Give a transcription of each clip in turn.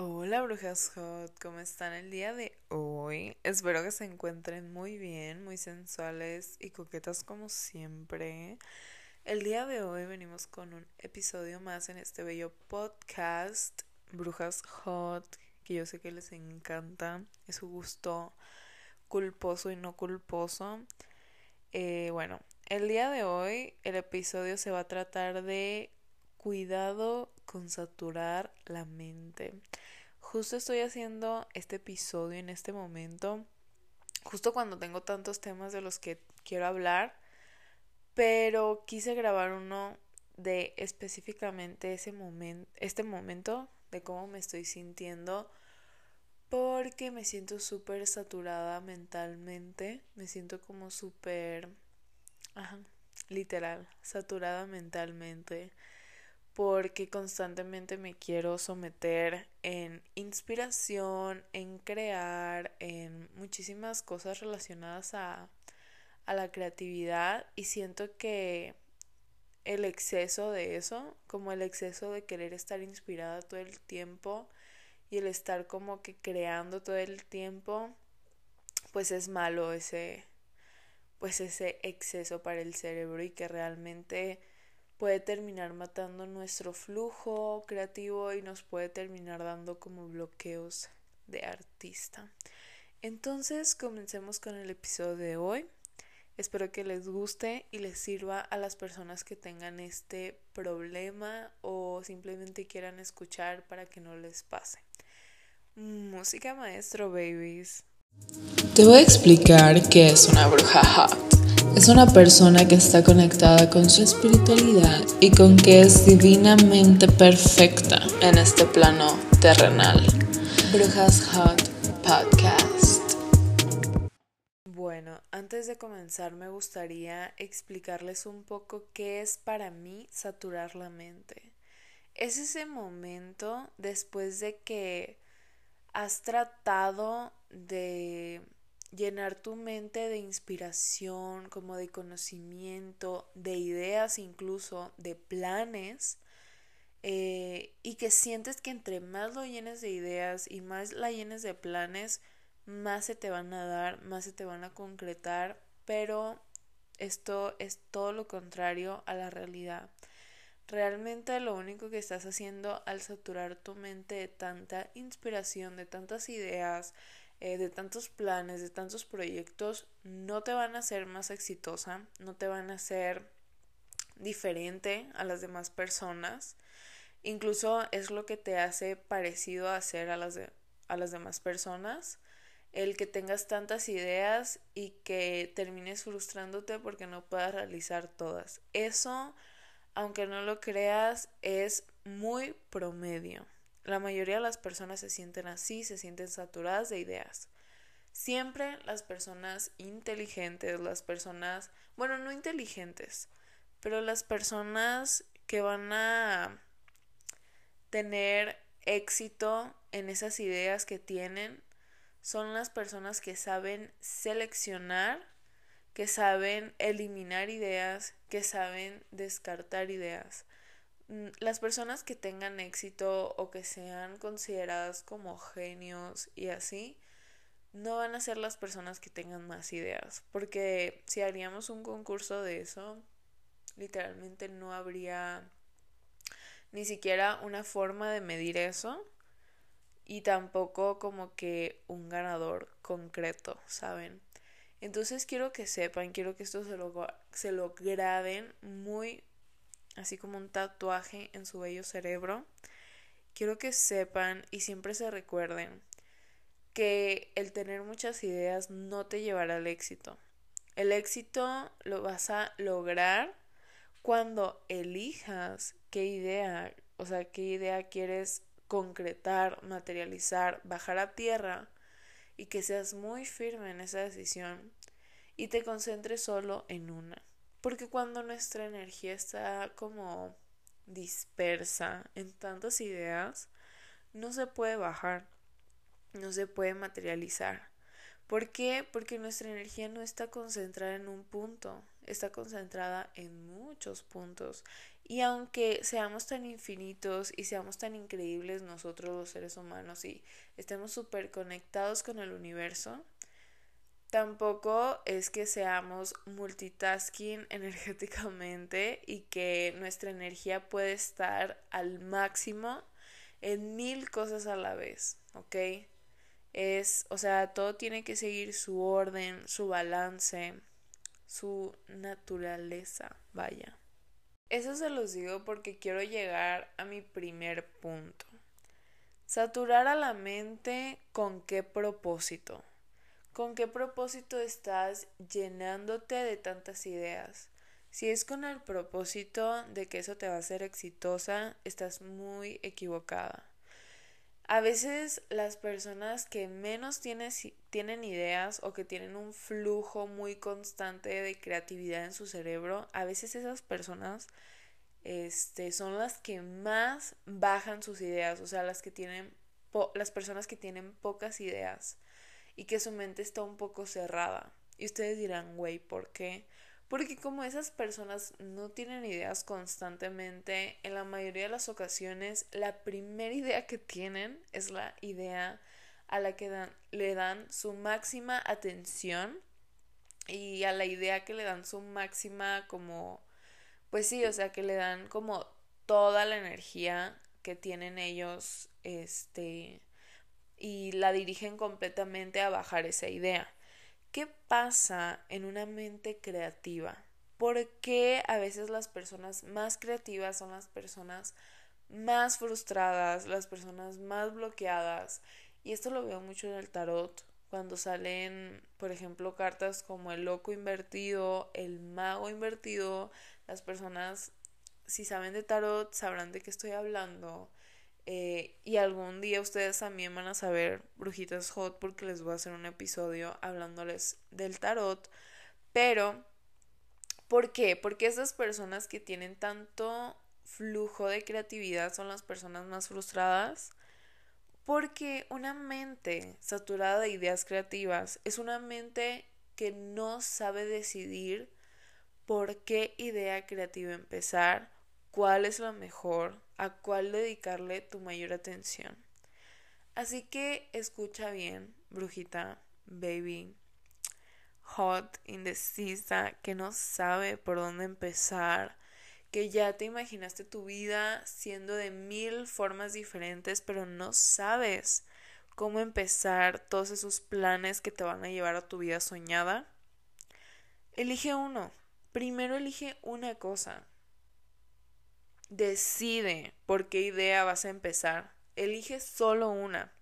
Hola brujas hot, ¿cómo están el día de hoy? Espero que se encuentren muy bien, muy sensuales y coquetas como siempre. El día de hoy venimos con un episodio más en este bello podcast Brujas Hot, que yo sé que les encanta, es su gusto culposo y no culposo. Eh, bueno, el día de hoy el episodio se va a tratar de cuidado con saturar la mente. Justo estoy haciendo este episodio en este momento, justo cuando tengo tantos temas de los que quiero hablar, pero quise grabar uno de específicamente ese momento, este momento de cómo me estoy sintiendo porque me siento súper saturada mentalmente, me siento como súper, literal, saturada mentalmente porque constantemente me quiero someter en inspiración, en crear, en muchísimas cosas relacionadas a, a la creatividad. Y siento que el exceso de eso, como el exceso de querer estar inspirada todo el tiempo y el estar como que creando todo el tiempo, pues es malo ese pues ese exceso para el cerebro y que realmente puede terminar matando nuestro flujo creativo y nos puede terminar dando como bloqueos de artista. Entonces, comencemos con el episodio de hoy. Espero que les guste y les sirva a las personas que tengan este problema o simplemente quieran escuchar para que no les pase. Música maestro, babies. Te voy a explicar qué es una bruja es una persona que está conectada con su espiritualidad y con que es divinamente perfecta en este plano terrenal. Brujas Hot Podcast. Bueno, antes de comenzar me gustaría explicarles un poco qué es para mí saturar la mente. Es ese momento después de que has tratado de llenar tu mente de inspiración, como de conocimiento, de ideas incluso, de planes, eh, y que sientes que entre más lo llenes de ideas y más la llenes de planes, más se te van a dar, más se te van a concretar, pero esto es todo lo contrario a la realidad. Realmente lo único que estás haciendo al saturar tu mente de tanta inspiración, de tantas ideas, eh, de tantos planes, de tantos proyectos, no te van a hacer más exitosa, no te van a hacer diferente a las demás personas. Incluso es lo que te hace parecido a hacer a las, a las demás personas. El que tengas tantas ideas y que termines frustrándote porque no puedas realizar todas. Eso, aunque no lo creas, es muy promedio. La mayoría de las personas se sienten así, se sienten saturadas de ideas. Siempre las personas inteligentes, las personas, bueno, no inteligentes, pero las personas que van a tener éxito en esas ideas que tienen son las personas que saben seleccionar, que saben eliminar ideas, que saben descartar ideas. Mm, las personas que tengan éxito o que sean consideradas como genios y así, no van a ser las personas que tengan más ideas, porque si haríamos un concurso de eso, literalmente no habría ni siquiera una forma de medir eso y tampoco como que un ganador concreto, ¿saben? Entonces quiero que sepan, quiero que esto se lo, se lo graben muy, así como un tatuaje en su bello cerebro. Quiero que sepan y siempre se recuerden que el tener muchas ideas no te llevará al éxito. El éxito lo vas a lograr cuando elijas qué idea, o sea, qué idea quieres concretar, materializar, bajar a tierra y que seas muy firme en esa decisión y te concentres solo en una. Porque cuando nuestra energía está como dispersa en tantas ideas, no se puede bajar, no se puede materializar. ¿Por qué? Porque nuestra energía no está concentrada en un punto, está concentrada en muchos puntos Y aunque seamos tan infinitos y seamos tan increíbles nosotros los seres humanos y estemos súper conectados con el universo, tampoco es que seamos multitasking energéticamente y que nuestra energía puede estar al máximo en mil cosas a la vez, ¿ok? Es, o sea, todo tiene que seguir su orden, su balance, su naturaleza, vaya. Eso se los digo porque quiero llegar a mi primer punto. Saturar a la mente con qué propósito. ¿Con qué propósito estás llenándote de tantas ideas? Si es con el propósito de que eso te va a hacer exitosa, estás muy equivocada. A veces las personas que menos tienen ideas o que tienen un flujo muy constante de creatividad en su cerebro, a veces esas personas este, son las que más bajan sus ideas, o sea, las que tienen las personas que tienen pocas ideas y que su mente está un poco cerrada. Y ustedes dirán, güey, ¿por qué? Porque como esas personas no tienen ideas constantemente, en la mayoría de las ocasiones la primera idea que tienen es la idea a la que dan, le dan su máxima atención y a la idea que le dan su máxima como, pues sí, o sea, que le dan como toda la energía que tienen ellos, este, y la dirigen completamente a bajar esa idea. ¿Qué pasa en una mente creativa? ¿Por qué a veces las personas más creativas son las personas más frustradas, las personas más bloqueadas? Y esto lo veo mucho en el tarot, cuando salen, por ejemplo, cartas como el loco invertido, el mago invertido, las personas, si saben de tarot, sabrán de qué estoy hablando. Eh, y algún día ustedes también van a saber Brujitas Hot porque les voy a hacer un episodio hablándoles del tarot. Pero, ¿por qué? Porque esas personas que tienen tanto flujo de creatividad son las personas más frustradas. Porque una mente saturada de ideas creativas es una mente que no sabe decidir por qué idea creativa empezar, cuál es la mejor, a cuál dedicarle tu mayor atención. Así que escucha bien, brujita, baby, hot, indecisa, que no sabe por dónde empezar, que ya te imaginaste tu vida siendo de mil formas diferentes, pero no sabes cómo empezar todos esos planes que te van a llevar a tu vida soñada. Elige uno. Primero elige una cosa. Decide por qué idea vas a empezar. Elige solo una.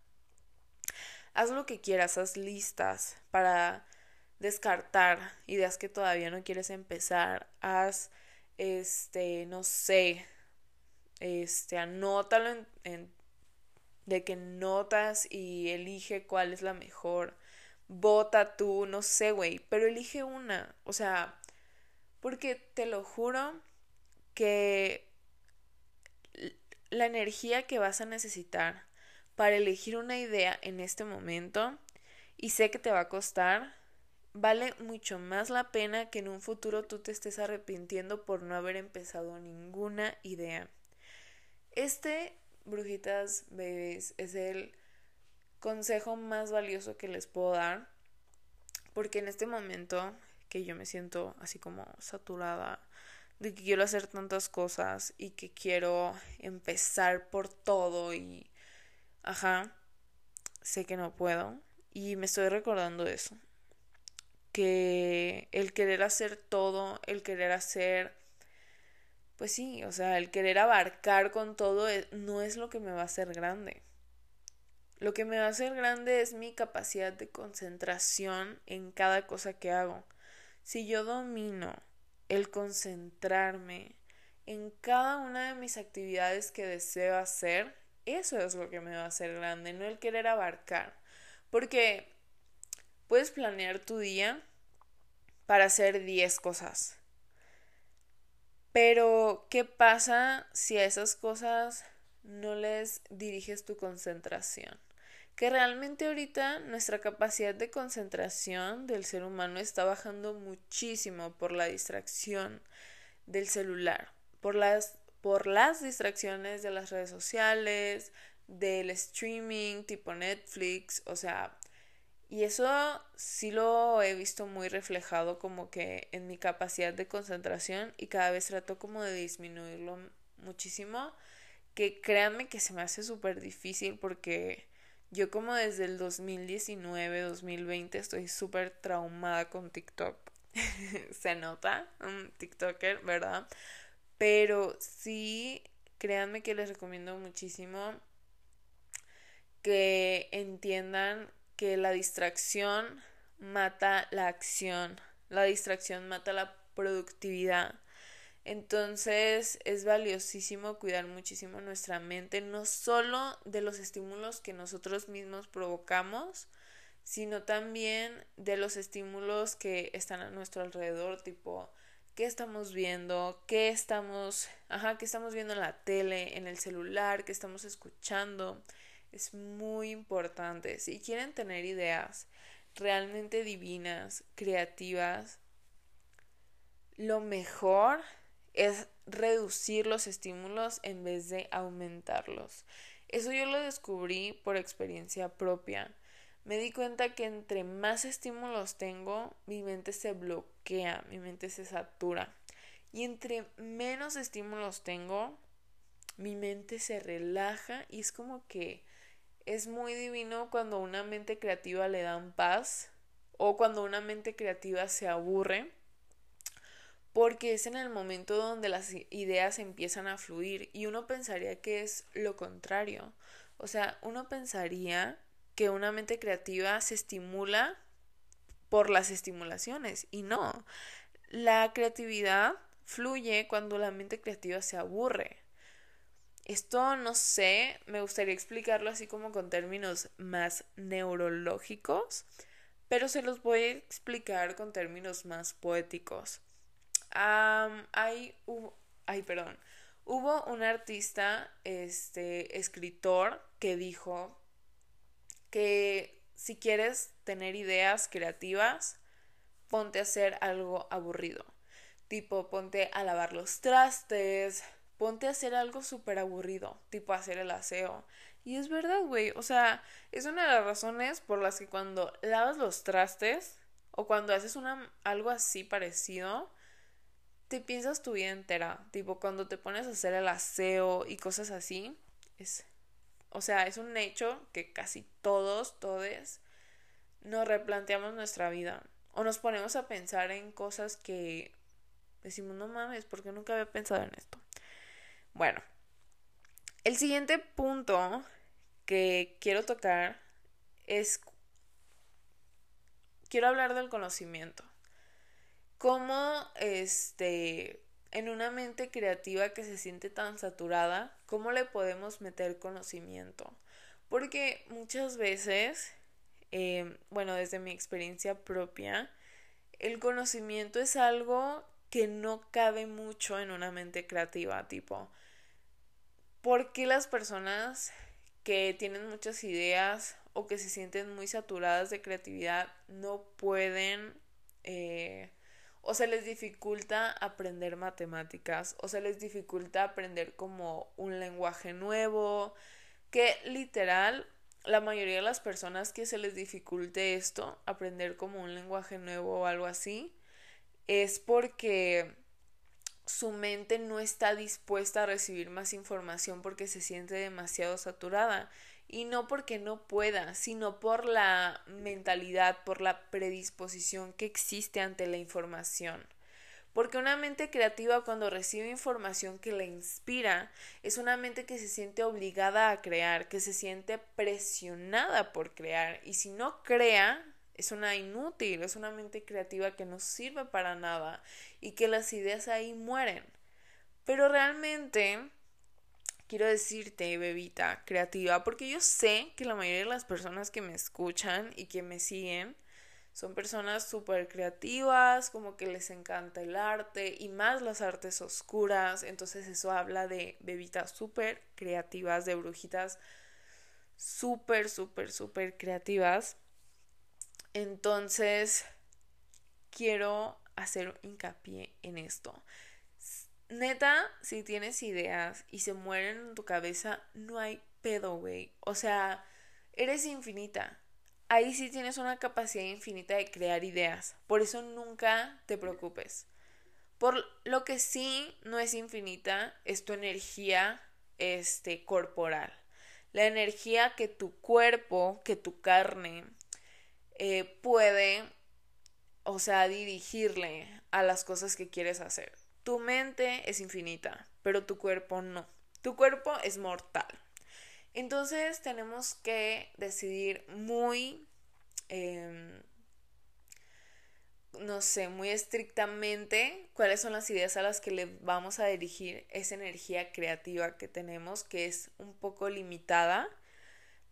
Haz lo que quieras, haz listas para descartar ideas que todavía no quieres empezar. Haz, este, no sé, este, anótalo en, de que notas y elige cuál es la mejor. Vota tú, no sé, güey, pero elige una. O sea, porque te lo juro que la energía que vas a necesitar para elegir una idea en este momento, y sé que te va a costar, vale mucho más la pena que en un futuro tú te estés arrepintiendo por no haber empezado ninguna idea. Este, brujitas, bebés, es el consejo más valioso que les puedo dar, porque en este momento que yo me siento así como saturada de que quiero hacer tantas cosas y que quiero empezar por todo y ajá, sé que no puedo y me estoy recordando eso. Que el querer hacer todo, el querer hacer pues sí, o sea, el querer abarcar con todo e, no es lo que me va a hacer grande. Lo que me va a hacer grande es mi capacidad de concentración en cada cosa que hago. Si yo domino el concentrarme en cada una de mis actividades que deseo hacer, eso es lo que me va a hacer grande, no el querer abarcar. Porque puedes planear tu día para hacer 10 cosas. Pero, ¿qué pasa si a esas cosas no les diriges tu concentración? Que realmente ahorita nuestra capacidad de concentración del ser humano está bajando muchísimo por la distracción del celular, por las, por las distracciones de las redes sociales, del streaming tipo Netflix, o sea, y eso sí lo he visto muy reflejado como que en mi capacidad de concentración y cada vez trato como de disminuirlo muchísimo, que créanme que se me hace súper difícil porque yo como desde el 2019, 2020 estoy súper traumada con TikTok. se nota, un TikToker, ¿verdad? Pero sí, créanme que les recomiendo muchísimo que entiendan que la distracción mata la acción, la distracción mata la productividad. Entonces es valiosísimo cuidar muchísimo nuestra mente, no solo de los estímulos que nosotros mismos provocamos, sino también de los estímulos que están a nuestro alrededor, tipo qué estamos viendo, qué estamos, ajá, qué estamos viendo en la tele, en el celular, qué estamos escuchando. Es muy importante. Si quieren tener ideas realmente divinas, creativas, lo mejor es reducir los estímulos en vez de aumentarlos. Eso yo lo descubrí por experiencia propia. Me di cuenta que entre más estímulos tengo, mi mente se bloquea, mi mente se satura. Y entre menos estímulos tengo, mi mente se relaja y es como que es muy divino cuando una mente creativa le dan paz o cuando una mente creativa se aburre porque es en el momento donde las ideas empiezan a fluir y uno pensaría que es lo contrario. O sea, uno pensaría que una mente creativa se estimula por las estimulaciones y no. La creatividad fluye cuando la mente creativa se aburre. Esto no sé, me gustaría explicarlo así como con términos más neurológicos, pero se los voy a explicar con términos más poéticos hay, hubo, ay, perdón, hubo un artista, este, escritor, que dijo que si quieres tener ideas creativas, ponte a hacer algo aburrido. Tipo, ponte a lavar los trastes, ponte a hacer algo súper aburrido, tipo hacer el aseo. Y es verdad, güey, o sea, es una de las razones por las que cuando lavas los trastes o cuando haces una, algo así parecido, te piensas tu vida entera, tipo cuando te pones a hacer el aseo y cosas así, es, o sea, es un hecho que casi todos, todes, nos replanteamos nuestra vida o nos ponemos a pensar en cosas que decimos, no mames, porque nunca había pensado en esto. Bueno, el siguiente punto que quiero tocar es, quiero hablar del conocimiento cómo este en una mente creativa que se siente tan saturada, cómo le podemos meter conocimiento. Porque muchas veces, em, bueno, desde mi experiencia propia, el conocimiento es algo que no cabe mucho en una mente creativa, tipo, ¿por qué las personas que tienen muchas ideas o que se sienten muy saturadas de creatividad no pueden eh, o se les dificulta aprender matemáticas, o se les dificulta aprender como un lenguaje nuevo, que literal la mayoría de las personas que se les dificulte esto, aprender como un lenguaje nuevo o algo así, es porque su mente no está dispuesta a recibir más información porque se siente demasiado saturada y no porque no pueda, sino por la mentalidad, por la predisposición que existe ante la información. Porque una mente creativa cuando recibe información que la inspira es una mente que se siente obligada a crear, que se siente presionada por crear y si no crea es una inútil, es una mente creativa que no sirve para nada y que las ideas ahí mueren. Pero realmente quiero decirte, bebita creativa, porque yo sé que la mayoría de las personas que me escuchan y que me siguen son personas súper creativas, como que les encanta el arte y más las artes oscuras. Entonces eso habla de bebitas súper creativas, de brujitas súper, súper, súper creativas. Entonces quiero hacer hincapié en esto neta, si tienes ideas y se mueren en tu cabeza, no hay pedo, güey. O sea, eres infinita. Ahí sí tienes una capacidad infinita de crear ideas. Por eso nunca te preocupes. Por lo que sí no es infinita es tu energía este corporal. La energía que tu cuerpo, que tu carne eh, puede, o sea, dirigirle a las cosas que quieres hacer. Tu mente es infinita, pero tu cuerpo no. Tu cuerpo es mortal. Entonces tenemos que decidir muy, em, no sé, muy estrictamente cuáles son las ideas a las que le vamos a dirigir esa energía creativa que tenemos, que es un poco limitada,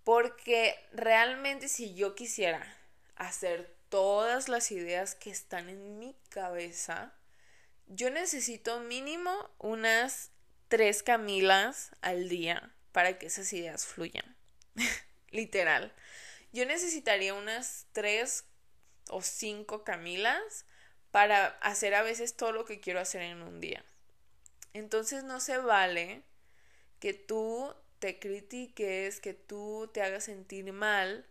porque realmente si yo quisiera hacer todas las ideas que están en mi cabeza, yo necesito mínimo unas tres Camilas al día para que esas ideas fluyan. Literal. Yo necesitaría unas tres o cinco Camilas para hacer a veces todo lo que quiero hacer en un día. Entonces no se vale que tú te critiques, que tú te hagas sentir mal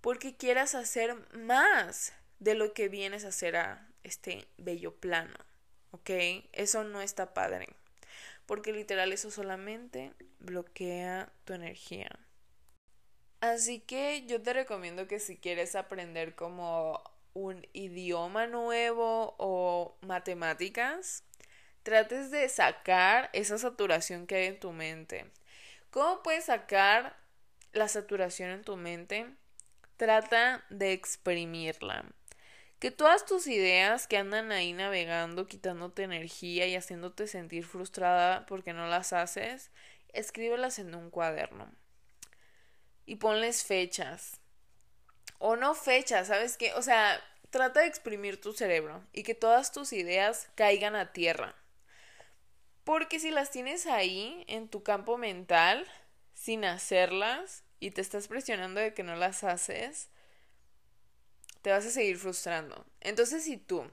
porque quieras hacer más de lo que vienes a hacer a este bello plano. ¿Ok? Eso no está padre porque literal eso solamente bloquea tu energía. Así que yo te recomiendo que si quieres aprender como un idioma nuevo o matemáticas, trates de sacar esa saturación que hay en tu mente. ¿Cómo puedes sacar la saturación en tu mente? Trata de exprimirla que todas tus ideas que andan ahí navegando, quitándote energía y haciéndote sentir frustrada porque no las haces, escríbelas en un cuaderno. Y ponles fechas. O no fechas, ¿sabes qué? O sea, trata de exprimir tu cerebro y que todas tus ideas caigan a tierra. Porque si las tienes ahí en tu campo mental, sin hacerlas, y te estás presionando de que no las haces, te vas a seguir frustrando. Entonces, si tú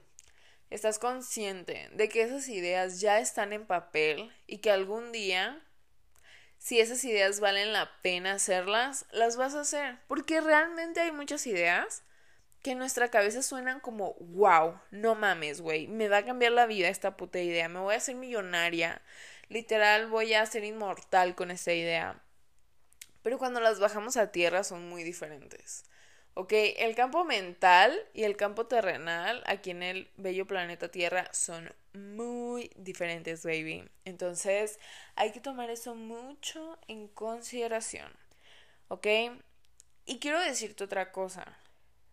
estás consciente de que esas ideas ya están en papel y que algún día, si esas ideas valen la pena hacerlas, las vas a hacer. Porque realmente hay muchas ideas que en nuestra cabeza suenan como, wow, no mames, güey, me va a cambiar la vida esta puta idea, me voy a hacer millonaria, literal voy a ser inmortal con esta idea. Pero cuando las bajamos a tierra son muy diferentes. ¿Ok? El campo mental y el campo terrenal aquí en el bello planeta Tierra son muy diferentes, baby. Entonces hay que tomar eso mucho en consideración. ¿Ok? Y quiero decirte otra cosa.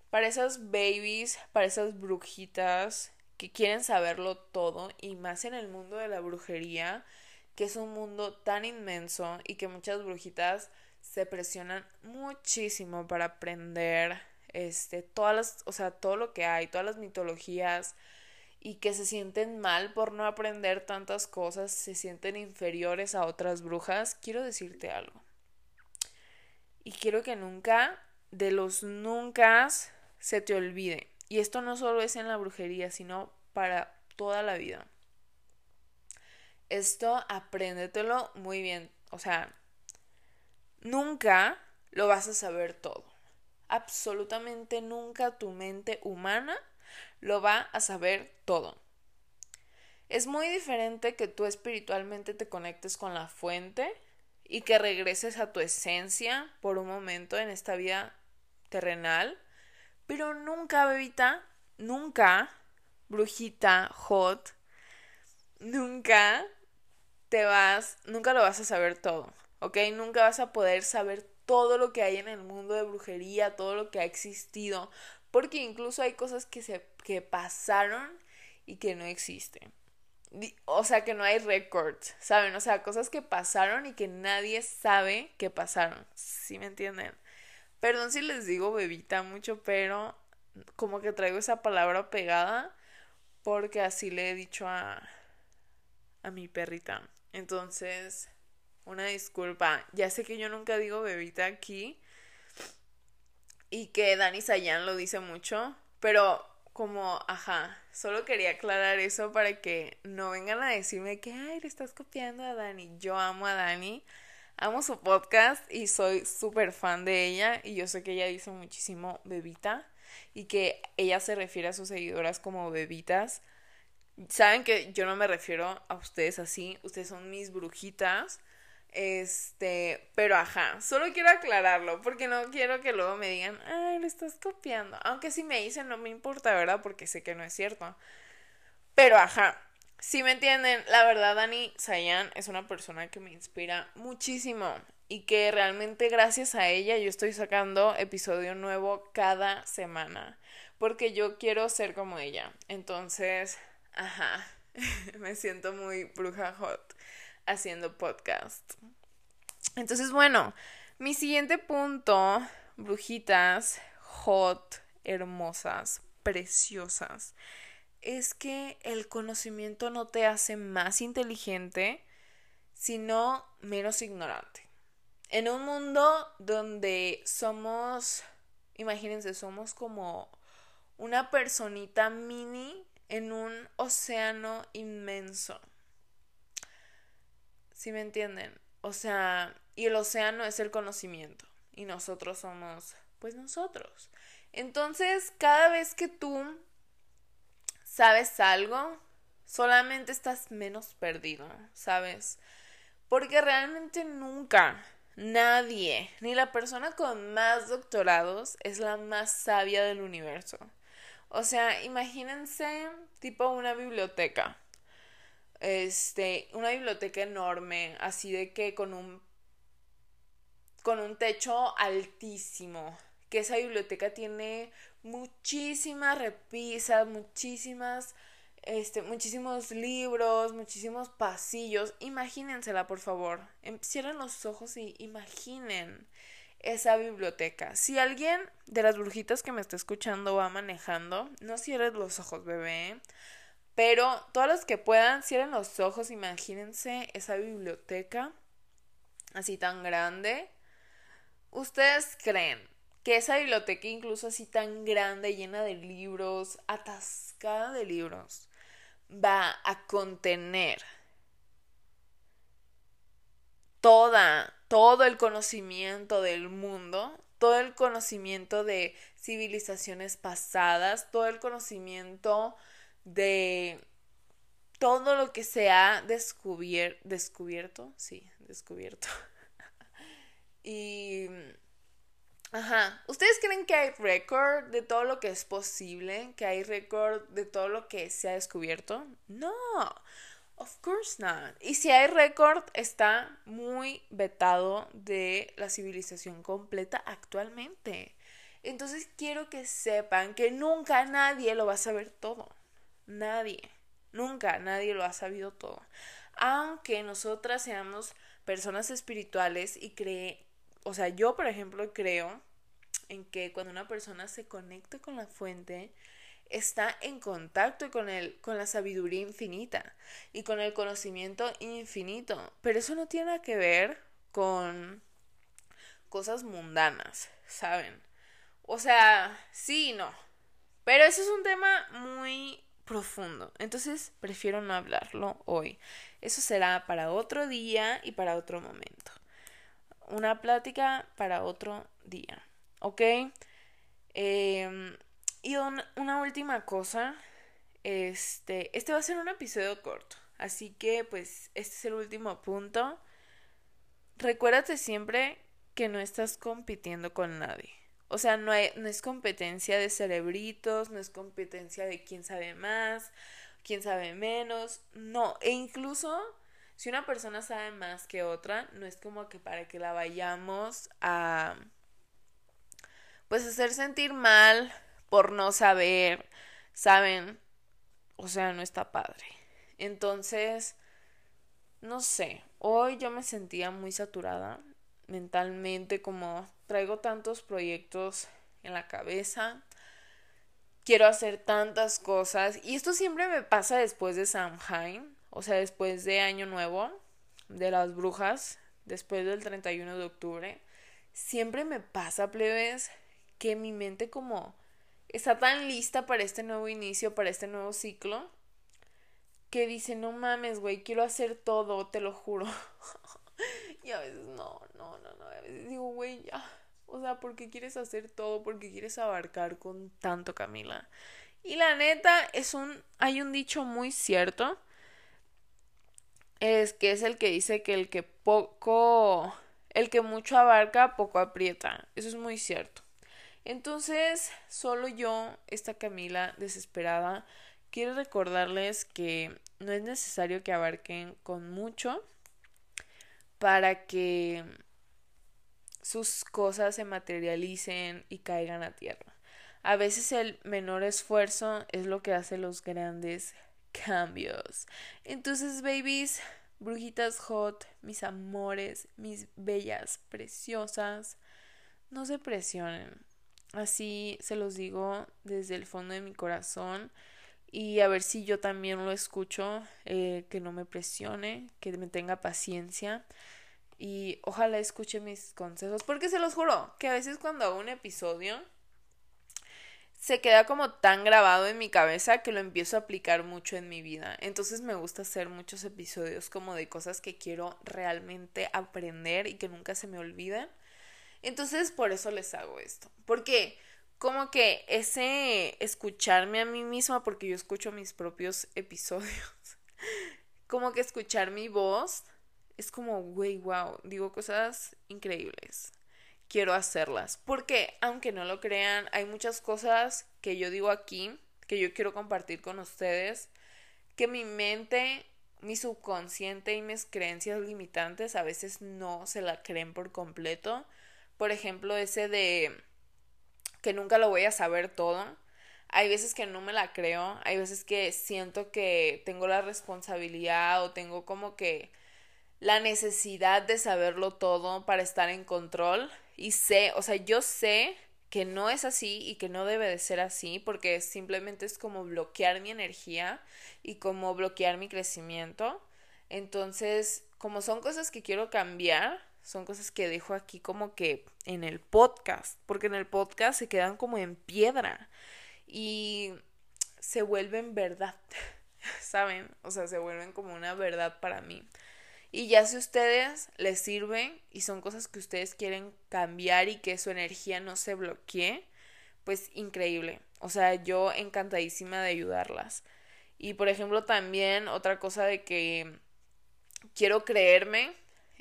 Para esas babies, para esas brujitas que quieren saberlo todo y más en el mundo de la brujería, que es un mundo tan inmenso y que muchas brujitas se presionan muchísimo para aprender este todas las, o sea, todo lo que hay, todas las mitologías y que se sienten mal por no aprender tantas cosas, se sienten inferiores a otras brujas, quiero decirte algo. Y quiero que nunca de los nunca se te olvide. Y esto no solo es en la brujería, sino para toda la vida. Esto apréndetelo muy bien. O sea, Nunca lo vas a saber todo. Absolutamente nunca tu mente humana lo va a saber todo. Es muy diferente que tú espiritualmente te conectes con la fuente y que regreses a tu esencia por un momento en esta vida terrenal, pero nunca, bebita, nunca, brujita, hot, nunca te vas, nunca lo vas a saber todo. ¿Ok? Nunca vas a poder saber todo lo que hay en el mundo de brujería, todo lo que ha existido, porque incluso hay cosas que se que pasaron y que no existen. O sea, que no hay records, ¿saben? O sea, cosas que pasaron y que nadie sabe que pasaron. ¿Sí me entienden? Perdón si les digo bebita mucho, pero como que traigo esa palabra pegada porque así le he dicho a a mi perrita. Entonces, una disculpa. Ya sé que yo nunca digo bebita aquí y que Dani Sayan lo dice mucho, pero como, ajá, solo quería aclarar eso para que no vengan a decirme que, ay, le estás copiando a Dani. Yo amo a Dani, amo su podcast y soy súper fan de ella y yo sé que ella dice muchísimo bebita y que ella se refiere a sus seguidoras como bebitas. Saben que yo no me refiero a ustedes así, ustedes son mis brujitas este, pero ajá, solo quiero aclararlo porque no quiero que luego me digan, ay, lo estás copiando. Aunque si me dicen no me importa, ¿verdad? Porque sé que no es cierto. Pero ajá, si me entienden, la verdad Dani Sayan es una persona que me inspira muchísimo y que realmente gracias a ella yo estoy sacando episodio nuevo cada semana porque yo quiero ser como ella. Entonces, ajá, me siento muy bruja hot haciendo podcast. Entonces, bueno, mi siguiente punto, brujitas, hot, hermosas, preciosas, es que el conocimiento no te hace más inteligente, sino menos ignorante. En un mundo donde somos, imagínense, somos como una personita mini en un océano inmenso. ¿Sí me entienden? O sea, y el océano es el conocimiento y nosotros somos, pues nosotros. Entonces, cada vez que tú sabes algo, solamente estás menos perdido, ¿sabes? Porque realmente nunca nadie, ni la persona con más doctorados, es la más sabia del universo. O sea, imagínense tipo una biblioteca este, una biblioteca enorme, así de que con un con un techo altísimo, que esa biblioteca tiene muchísimas repisas, muchísimas este, muchísimos libros, muchísimos pasillos. Imagínensela, por favor. Em, cierren los ojos y imaginen esa biblioteca. Si alguien de las brujitas que me está escuchando va manejando, no cierres los ojos, bebé. Pero todos los que puedan, cierren los ojos, imagínense esa biblioteca así tan grande. ¿Ustedes creen que esa biblioteca incluso así tan grande, llena de libros, atascada de libros, va a contener toda, todo el conocimiento del mundo, todo el conocimiento de civilizaciones pasadas, todo el conocimiento de todo lo que se ha descubierto, sí, descubierto. y, ajá, ¿ustedes creen que hay récord de todo lo que es posible? ¿Que hay récord de todo lo que se ha descubierto? No, of course not. Y si hay récord, está muy vetado de la civilización completa actualmente. Entonces quiero que sepan que nunca nadie lo va a saber todo. Nadie, nunca nadie lo ha sabido todo. Aunque nosotras seamos personas espirituales y cree, o sea, yo por ejemplo creo en que cuando una persona se conecta con la fuente, está en contacto con el con la sabiduría infinita y con el conocimiento infinito, pero eso no tiene que ver con cosas mundanas, ¿saben? O sea, sí y no. Pero eso es un tema muy profundo. Entonces prefiero no hablarlo hoy. Eso será para otro día y para otro momento. Una plática para otro día. ¿Ok? Em, y una última cosa. Este, este va a ser un episodio corto. Así que pues este es el último punto. Recuérdate siempre que no estás compitiendo con nadie. O sea, no, no es competencia de cerebritos, no es competencia de quién sabe más, quién sabe menos, no. E incluso si una persona sabe más que otra, no es como que para que la vayamos a pues hacer sentir mal por no saber, ¿saben? O sea, no está padre. Entonces, no sé, hoy yo me sentía muy saturada mentalmente, como traigo tantos proyectos en la cabeza, quiero hacer tantas cosas y esto siempre me pasa después de Samhain, o sea, después de Año Nuevo, de las brujas, después del 31 de octubre, siempre me pasa, plebes, que mi mente como está tan lista para este nuevo inicio, para este nuevo ciclo, que dice, no mames, güey, quiero hacer todo, te lo juro. y a veces no, no, no, no, digo, güey, ya. O sea, ¿por qué quieres hacer todo? ¿Por qué quieres abarcar con tanto, Camila? Y la neta, es un, hay un dicho muy cierto, es que es el que dice que el que poco, el que mucho abarca, poco aprieta. Eso es muy cierto. Entonces, solo yo, esta Camila desesperada, quiero recordarles que no es necesario que abarquen con mucho para que sus cosas se materialicen y caigan a tierra. A veces el menor esfuerzo es lo que hace los grandes cambios. Entonces, babies, brujitas hot, mis amores, mis bellas, preciosas, no se presionen. Así se los digo desde el fondo de mi corazón y a ver si yo también lo escucho, eh, que no me presione, que me tenga paciencia y ojalá escuche mis consejos, porque se los juro que a veces cuando hago un episodio se queda como tan grabado en mi cabeza que lo empiezo a aplicar mucho en mi vida. Entonces me gusta hacer muchos episodios como de cosas que quiero realmente aprender y que nunca se me olviden. Entonces por eso les hago esto. Porque como que ese escucharme a mí misma, porque yo escucho mis propios episodios, como que escuchar mi voz es como, güey, wow, digo cosas increíbles. Quiero hacerlas. Porque, aunque no lo crean, hay muchas cosas que yo digo aquí, que yo quiero compartir con ustedes, que mi mente, mi subconsciente y mis creencias limitantes a veces no se la creen por completo por ejemplo, ese de que nunca lo voy a saber todo. Hay veces que no me la creo, hay veces que siento que tengo la responsabilidad o tengo como que la necesidad de saberlo todo para estar en control y sé, o sea, yo sé que no es así y que no debe de ser así porque simplemente es como bloquear mi energía y como bloquear mi crecimiento. Entonces, como son cosas que quiero cambiar, son cosas que dejo aquí como que en el podcast, porque en el podcast se quedan como en piedra y se vuelven verdad, ¿saben? O sea, se vuelven como una verdad para mí. Y ya si ustedes les sirven y son cosas que ustedes quieren cambiar y que su energía no se bloquee, pues increíble. O sea, yo encantadísima de ayudarlas. Y por ejemplo, también otra cosa de que quiero creerme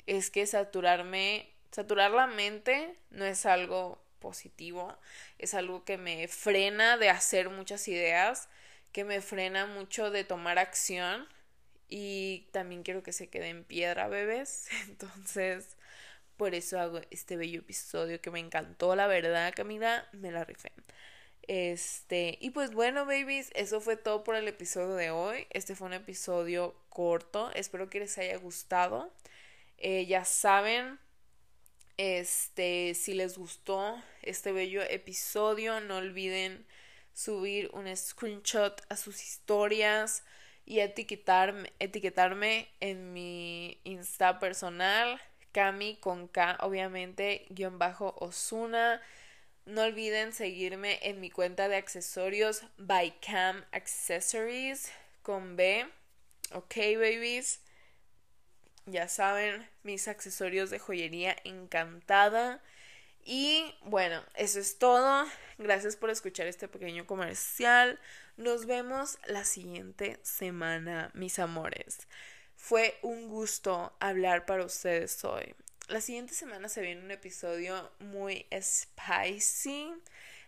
es que saturarme, saturar la mente no es algo positivo, es algo que me frena de hacer muchas ideas, que me frena mucho de tomar acción y también quiero que se quede en piedra, bebés. Entonces, por eso hago este bello episodio que me encantó, la verdad, Camila, me la rifé. Este, y pues bueno, babies, eso fue todo por el episodio de hoy. Este fue un episodio corto, espero que les haya gustado. Eh, ya saben, este, si les gustó este bello episodio, no olviden subir un screenshot a sus historias y etiquetarme, etiquetarme en mi Insta personal, Cami con K, obviamente, guion bajo Osuna. No olviden seguirme en mi cuenta de accesorios by Cam Accessories con B. Ok, babies ya saben, mis accesorios de joyería encantada. Y bueno, eso es todo. Gracias por escuchar este pequeño comercial. Nos vemos la siguiente semana, mis amores. Fue un gusto hablar para ustedes hoy. La siguiente semana se viene un episodio muy spicy.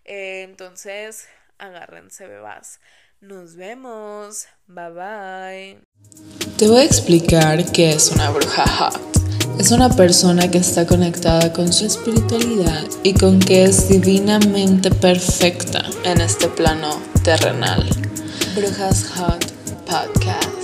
Eh, entonces, agárrense, bebas. Nos vemos. Bye bye. Te voy a explicar qué es una bruja hot. Es una persona que está conectada con su espiritualidad y con que es divinamente perfecta en este plano terrenal. Brujas Hot Podcast.